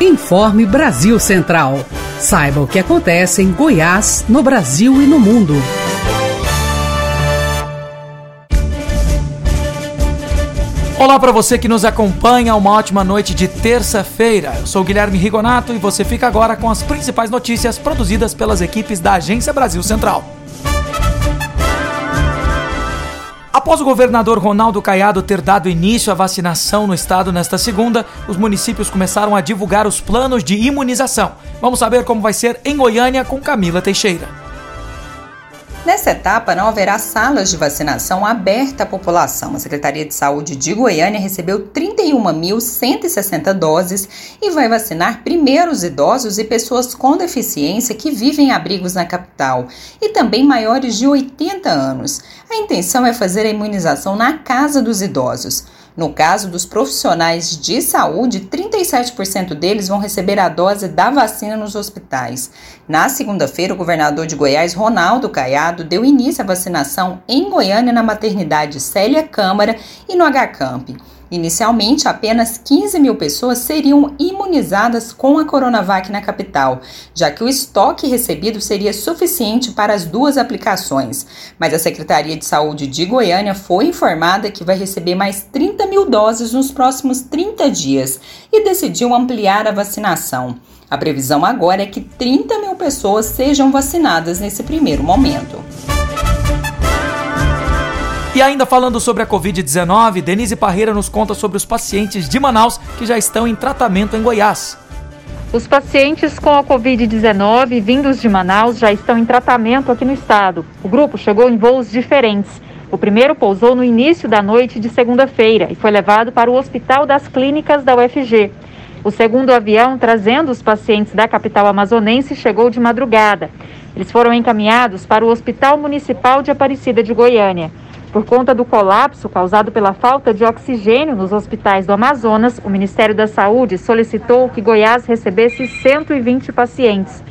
Informe Brasil Central. Saiba o que acontece em Goiás, no Brasil e no mundo. Olá para você que nos acompanha, uma ótima noite de terça-feira. Eu sou Guilherme Rigonato e você fica agora com as principais notícias produzidas pelas equipes da Agência Brasil Central. Após o governador Ronaldo Caiado ter dado início à vacinação no estado nesta segunda, os municípios começaram a divulgar os planos de imunização. Vamos saber como vai ser em Goiânia com Camila Teixeira. Nessa etapa, não haverá salas de vacinação aberta à população. A Secretaria de Saúde de Goiânia recebeu 31.160 doses e vai vacinar primeiro os idosos e pessoas com deficiência que vivem em abrigos na capital e também maiores de 80 anos. A intenção é fazer a imunização na casa dos idosos. No caso dos profissionais de saúde, 37% deles vão receber a dose da vacina nos hospitais. Na segunda-feira, o governador de Goiás, Ronaldo Caiado, deu início à vacinação em Goiânia na maternidade Célia Câmara e no HCamp. Inicialmente, apenas 15 mil pessoas seriam imunizadas com a Coronavac na capital, já que o estoque recebido seria suficiente para as duas aplicações. Mas a Secretaria de Saúde de Goiânia foi informada que vai receber mais 30 mil doses nos próximos 30 dias e decidiu ampliar a vacinação. A previsão agora é que 30 mil pessoas sejam vacinadas nesse primeiro momento. E ainda falando sobre a Covid-19, Denise Parreira nos conta sobre os pacientes de Manaus que já estão em tratamento em Goiás. Os pacientes com a Covid-19 vindos de Manaus já estão em tratamento aqui no estado. O grupo chegou em voos diferentes. O primeiro pousou no início da noite de segunda-feira e foi levado para o Hospital das Clínicas da UFG. O segundo avião, trazendo os pacientes da capital amazonense, chegou de madrugada. Eles foram encaminhados para o Hospital Municipal de Aparecida de Goiânia. Por conta do colapso causado pela falta de oxigênio nos hospitais do Amazonas, o Ministério da Saúde solicitou que Goiás recebesse 120 pacientes.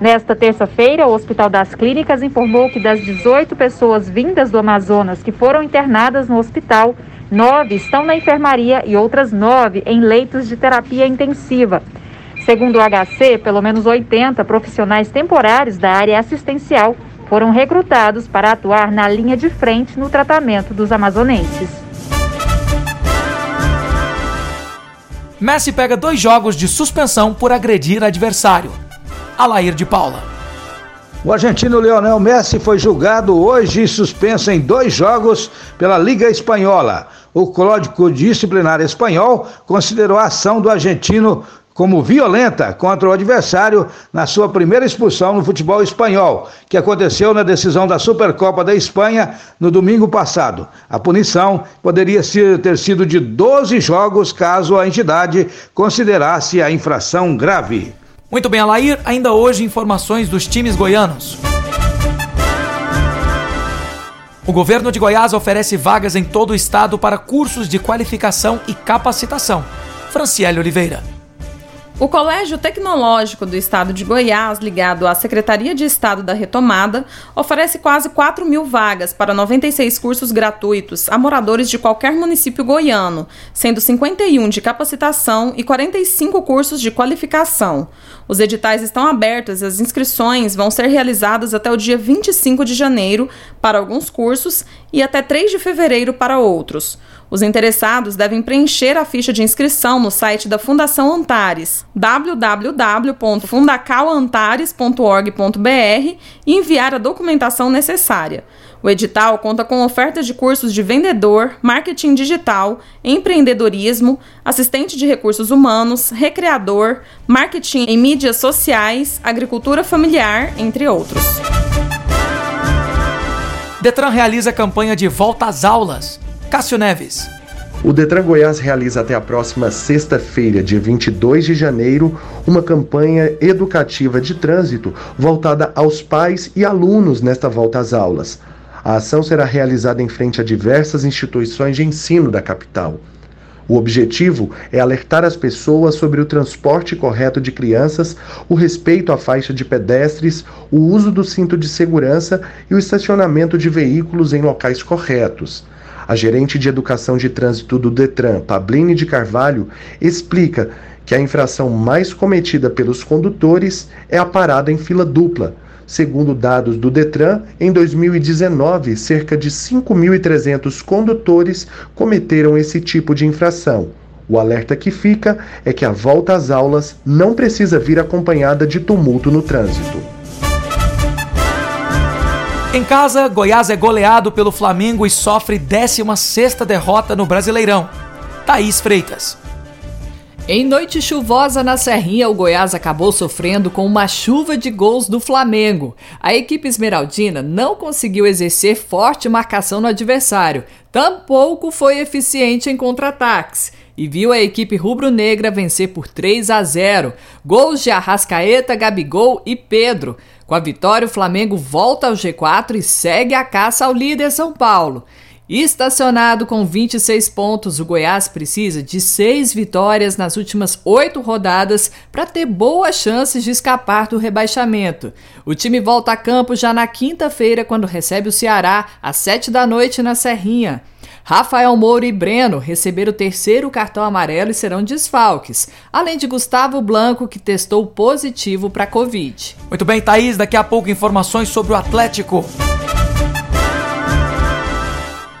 Nesta terça-feira, o Hospital das Clínicas informou que das 18 pessoas vindas do Amazonas que foram internadas no hospital, nove estão na enfermaria e outras nove em leitos de terapia intensiva. Segundo o HC, pelo menos 80 profissionais temporários da área assistencial foram recrutados para atuar na linha de frente no tratamento dos amazonenses. Messi pega dois jogos de suspensão por agredir adversário. Alair de Paula. O argentino Lionel Messi foi julgado hoje e suspenso em dois jogos pela Liga Espanhola. O Código Disciplinar Espanhol considerou a ação do argentino como violenta contra o adversário na sua primeira expulsão no futebol espanhol, que aconteceu na decisão da Supercopa da Espanha no domingo passado. A punição poderia ter sido de 12 jogos caso a entidade considerasse a infração grave. Muito bem, Alair, ainda hoje informações dos times goianos. O governo de Goiás oferece vagas em todo o estado para cursos de qualificação e capacitação. Franciele Oliveira. O Colégio Tecnológico do Estado de Goiás, ligado à Secretaria de Estado da Retomada, oferece quase 4 mil vagas para 96 cursos gratuitos a moradores de qualquer município goiano, sendo 51 de capacitação e 45 cursos de qualificação. Os editais estão abertos e as inscrições vão ser realizadas até o dia 25 de janeiro para alguns cursos e até 3 de fevereiro para outros. Os interessados devem preencher a ficha de inscrição no site da Fundação Antares, www.fundacalantares.org.br e enviar a documentação necessária. O edital conta com ofertas de cursos de vendedor, marketing digital, empreendedorismo, assistente de recursos humanos, recreador, marketing em mídias sociais, agricultura familiar, entre outros. Detran realiza campanha de volta às aulas. Cássio Neves. O Detran Goiás realiza até a próxima sexta-feira, dia 22 de janeiro, uma campanha educativa de trânsito voltada aos pais e alunos nesta volta às aulas. A ação será realizada em frente a diversas instituições de ensino da capital. O objetivo é alertar as pessoas sobre o transporte correto de crianças, o respeito à faixa de pedestres, o uso do cinto de segurança e o estacionamento de veículos em locais corretos. A gerente de educação de trânsito do Detran, Pabline de Carvalho, explica que a infração mais cometida pelos condutores é a parada em fila dupla. Segundo dados do Detran, em 2019, cerca de 5.300 condutores cometeram esse tipo de infração. O alerta que fica é que a volta às aulas não precisa vir acompanhada de tumulto no trânsito. Em casa, Goiás é goleado pelo Flamengo e sofre 16ª derrota no Brasileirão. Thaís Freitas. Em noite chuvosa na Serrinha, o Goiás acabou sofrendo com uma chuva de gols do Flamengo. A equipe esmeraldina não conseguiu exercer forte marcação no adversário, tampouco foi eficiente em contra-ataques e viu a equipe rubro-negra vencer por 3 a 0. Gols de Arrascaeta, Gabigol e Pedro. Com a vitória, o Flamengo volta ao G4 e segue a caça ao líder São Paulo. Estacionado com 26 pontos, o Goiás precisa de seis vitórias nas últimas oito rodadas para ter boas chances de escapar do rebaixamento. O time volta a campo já na quinta-feira, quando recebe o Ceará, às sete da noite na Serrinha. Rafael Moura e Breno receberam o terceiro cartão amarelo e serão desfalques, além de Gustavo Blanco, que testou positivo para Covid. Muito bem, Thaís, daqui a pouco informações sobre o Atlético.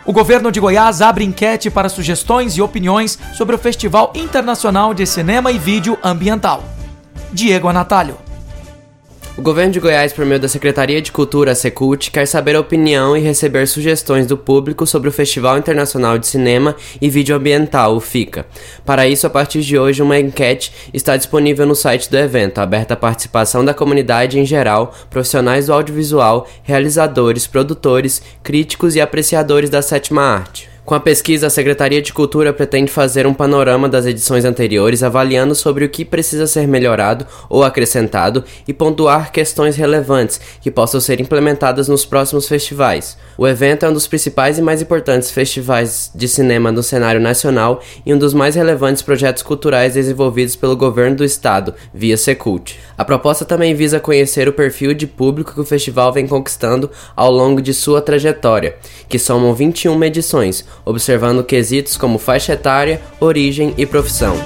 O governo de Goiás abre enquete para sugestões e opiniões sobre o Festival Internacional de Cinema e Vídeo Ambiental. Diego Anatalho. O governo de Goiás, por meio da Secretaria de Cultura, Secult, quer saber a opinião e receber sugestões do público sobre o Festival Internacional de Cinema e Vídeo Ambiental, o FICA. Para isso, a partir de hoje, uma enquete está disponível no site do evento, aberta à participação da comunidade em geral, profissionais do audiovisual, realizadores, produtores, críticos e apreciadores da sétima arte. Com a pesquisa, a Secretaria de Cultura pretende fazer um panorama das edições anteriores, avaliando sobre o que precisa ser melhorado ou acrescentado e pontuar questões relevantes que possam ser implementadas nos próximos festivais. O evento é um dos principais e mais importantes festivais de cinema no cenário nacional e um dos mais relevantes projetos culturais desenvolvidos pelo governo do estado, via Secult. A proposta também visa conhecer o perfil de público que o festival vem conquistando ao longo de sua trajetória, que somam 21 edições observando quesitos como faixa etária, origem e profissão.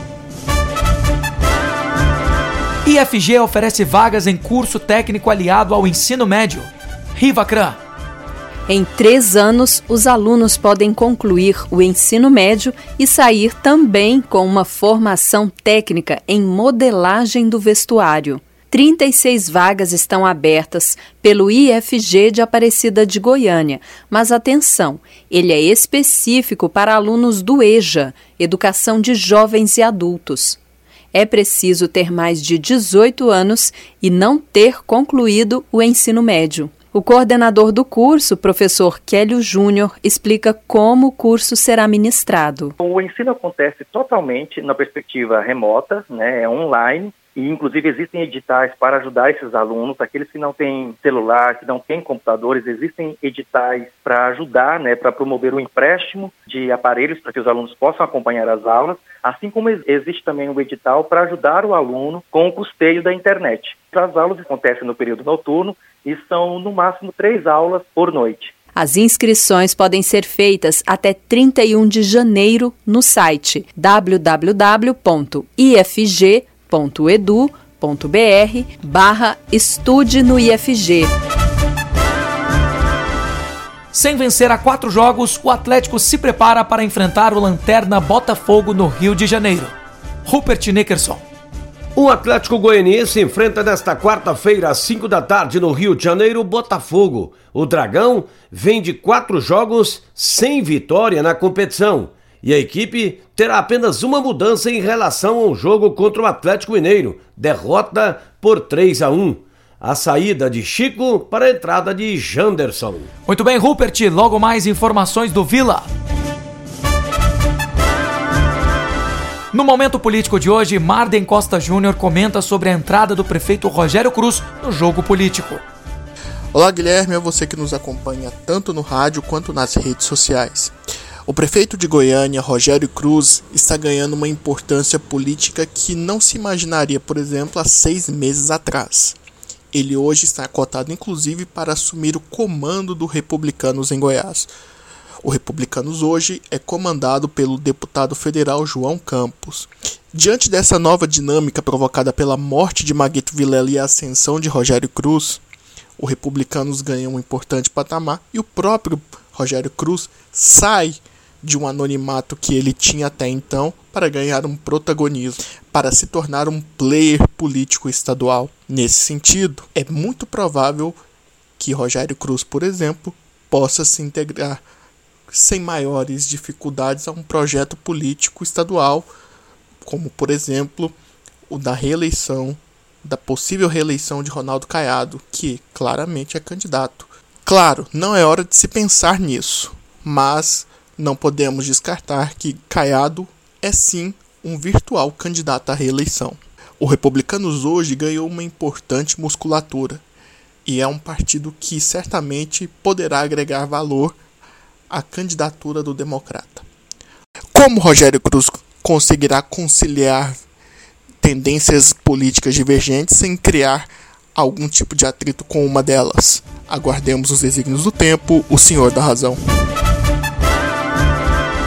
IFG oferece vagas em curso técnico aliado ao ensino médio. Rivacran. Em três anos, os alunos podem concluir o ensino médio e sair também com uma formação técnica em modelagem do vestuário. 36 vagas estão abertas pelo IFG de Aparecida de Goiânia, mas atenção, ele é específico para alunos do EJA, Educação de Jovens e Adultos. É preciso ter mais de 18 anos e não ter concluído o ensino médio. O coordenador do curso, professor Kélio Júnior, explica como o curso será ministrado. O ensino acontece totalmente na perspectiva remota, né, é online, e inclusive existem editais para ajudar esses alunos, aqueles que não têm celular, que não têm computadores, existem editais para ajudar, né, para promover o empréstimo de aparelhos para que os alunos possam acompanhar as aulas, assim como existe também um edital para ajudar o aluno com o custeio da internet. As aulas acontecem no período noturno e são no máximo três aulas por noite. As inscrições podem ser feitas até 31 de janeiro no site www.ifg.com edu.br barra estude no IFG. Sem vencer a quatro jogos, o Atlético se prepara para enfrentar o Lanterna Botafogo no Rio de Janeiro. Rupert Nickerson. O Atlético Goianiense enfrenta nesta quarta-feira, às 5 da tarde, no Rio de Janeiro, o Botafogo. O Dragão vem de quatro jogos sem vitória na competição e a equipe terá apenas uma mudança em relação ao jogo contra o Atlético Mineiro, derrota por 3 a 1. A saída de Chico para a entrada de Janderson. Muito bem, Rupert, logo mais informações do Vila. No momento político de hoje, Marden Costa Júnior comenta sobre a entrada do prefeito Rogério Cruz no jogo político. Olá, Guilherme, é você que nos acompanha tanto no rádio quanto nas redes sociais. O prefeito de Goiânia, Rogério Cruz, está ganhando uma importância política que não se imaginaria, por exemplo, há seis meses atrás. Ele hoje está cotado, inclusive, para assumir o comando do Republicanos em Goiás. O Republicanos hoje é comandado pelo deputado federal João Campos. Diante dessa nova dinâmica provocada pela morte de Maguito Vilela e a ascensão de Rogério Cruz, o Republicanos ganha um importante patamar e o próprio Rogério Cruz sai de um anonimato que ele tinha até então para ganhar um protagonismo, para se tornar um player político estadual. Nesse sentido, é muito provável que Rogério Cruz, por exemplo, possa se integrar sem maiores dificuldades a um projeto político estadual, como por exemplo o da reeleição, da possível reeleição de Ronaldo Caiado, que claramente é candidato. Claro, não é hora de se pensar nisso, mas não podemos descartar que Caiado é sim um virtual candidato à reeleição. O Republicanos hoje ganhou uma importante musculatura e é um partido que certamente poderá agregar valor à candidatura do democrata. Como Rogério Cruz conseguirá conciliar tendências políticas divergentes sem criar algum tipo de atrito com uma delas? Aguardemos os desígnios do tempo, o senhor da razão.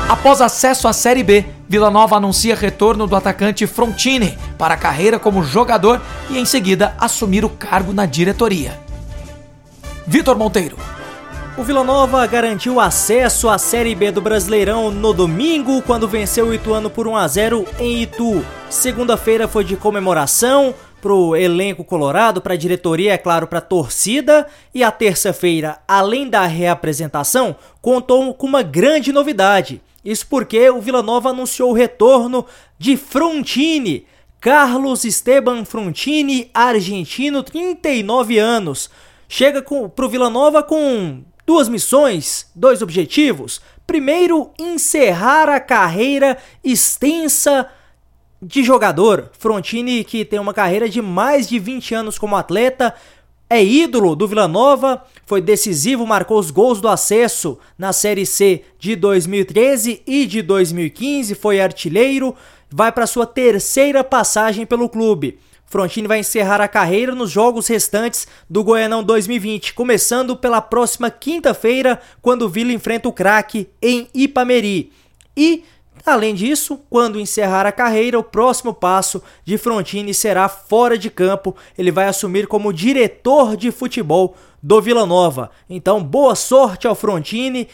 Após acesso à Série B, Vila Nova anuncia retorno do atacante Frontini para a carreira como jogador e em seguida assumir o cargo na diretoria. Vitor Monteiro. O Vila Nova garantiu acesso à Série B do Brasileirão no domingo, quando venceu o Ituano por 1 a 0 em Itu. Segunda-feira foi de comemoração para o elenco colorado, para a diretoria, é claro, para a torcida. E a terça-feira, além da reapresentação, contou com uma grande novidade. Isso porque o Vila Nova anunciou o retorno de Frontini. Carlos Esteban Frontini, argentino, 39 anos chega para o Vila Nova com duas missões, dois objetivos. Primeiro, encerrar a carreira extensa de jogador. Frontini, que tem uma carreira de mais de 20 anos como atleta, é ídolo do Vila Nova, foi decisivo, marcou os gols do acesso na Série C de 2013 e de 2015, foi artilheiro, vai para sua terceira passagem pelo clube. Frontini vai encerrar a carreira nos jogos restantes do Goianão 2020, começando pela próxima quinta-feira, quando o Vila enfrenta o craque em Ipameri. E, além disso, quando encerrar a carreira, o próximo passo de Frontini será fora de campo. Ele vai assumir como diretor de futebol do Vila Nova. Então, boa sorte ao Frontini,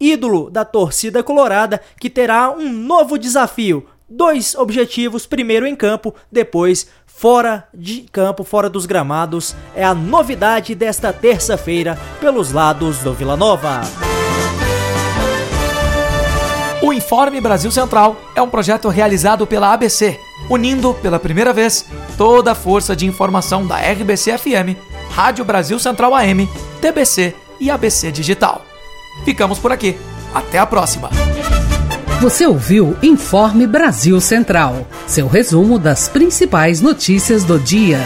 ídolo da torcida colorada, que terá um novo desafio. Dois objetivos, primeiro em campo, depois fora de campo, fora dos gramados, é a novidade desta terça-feira pelos lados do Vila Nova. O Informe Brasil Central é um projeto realizado pela ABC, unindo pela primeira vez toda a força de informação da RBC FM, Rádio Brasil Central AM, TBC e ABC Digital. Ficamos por aqui. Até a próxima! Você ouviu Informe Brasil Central, seu resumo das principais notícias do dia.